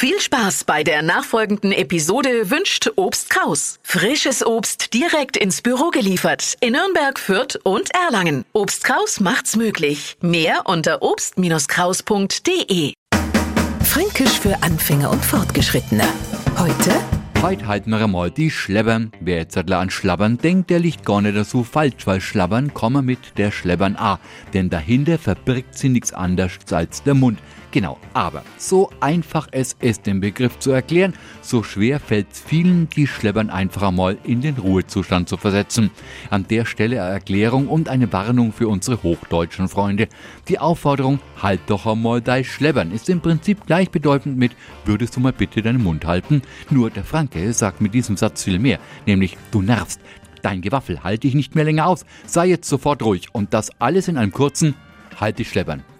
Viel Spaß bei der nachfolgenden Episode wünscht Obst Kraus. Frisches Obst direkt ins Büro geliefert in Nürnberg, Fürth und Erlangen. Obst Kraus macht's möglich. Mehr unter obst-kraus.de. Fränkisch für Anfänger und Fortgeschrittene. Heute Heute halten wir einmal die Schleppern. Wer jetzt an Schlabbern denkt, der liegt gar nicht so falsch, weil Schlabbern kommen mit der Schleppern A. Denn dahinter verbirgt sie nichts anderes als der Mund. Genau, aber so einfach es ist, den Begriff zu erklären, so schwer fällt es vielen, die Schleppern einfach einmal in den Ruhezustand zu versetzen. An der Stelle eine Erklärung und eine Warnung für unsere hochdeutschen Freunde. Die Aufforderung, halt doch einmal dein Schleppern, ist im Prinzip gleichbedeutend mit, würdest du mal bitte deinen Mund halten? Nur der Franke sagt mit diesem Satz viel mehr, nämlich, du nervst. Dein Gewaffel halte ich nicht mehr länger aus. Sei jetzt sofort ruhig und das alles in einem kurzen Halt dich schleppern.